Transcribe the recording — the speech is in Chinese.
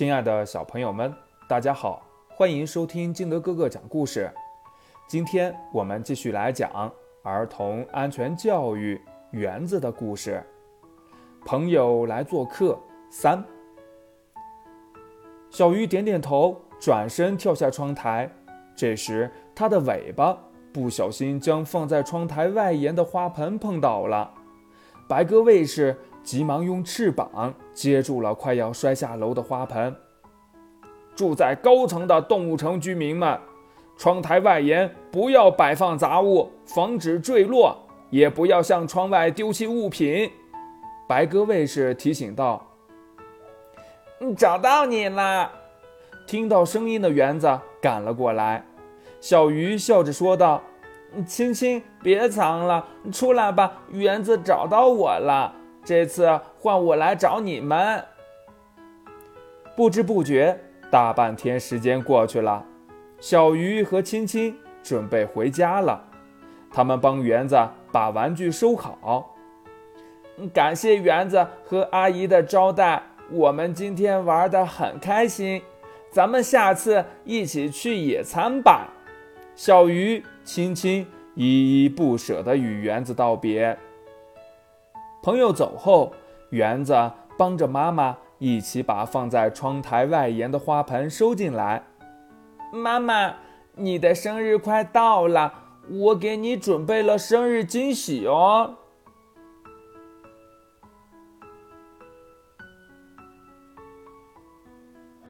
亲爱的小朋友们，大家好，欢迎收听金德哥哥讲故事。今天我们继续来讲儿童安全教育园子的故事。朋友来做客三，小鱼点点头，转身跳下窗台。这时，它的尾巴不小心将放在窗台外沿的花盆碰倒了。白鸽卫士急忙用翅膀接住了快要摔下楼的花盆。住在高层的动物城居民们，窗台外沿不要摆放杂物，防止坠落；也不要向窗外丢弃物品。白鸽卫士提醒道：“找到你了！”听到声音的园子赶了过来。小鱼笑着说道。亲亲，别藏了，出来吧！园子找到我了，这次换我来找你们。不知不觉，大半天时间过去了，小鱼和青青准备回家了。他们帮园子把玩具收好。感谢园子和阿姨的招待，我们今天玩得很开心。咱们下次一起去野餐吧。小鱼、青青依依不舍地与园子道别。朋友走后，园子帮着妈妈一起把放在窗台外沿的花盆收进来。妈妈，你的生日快到了，我给你准备了生日惊喜哦。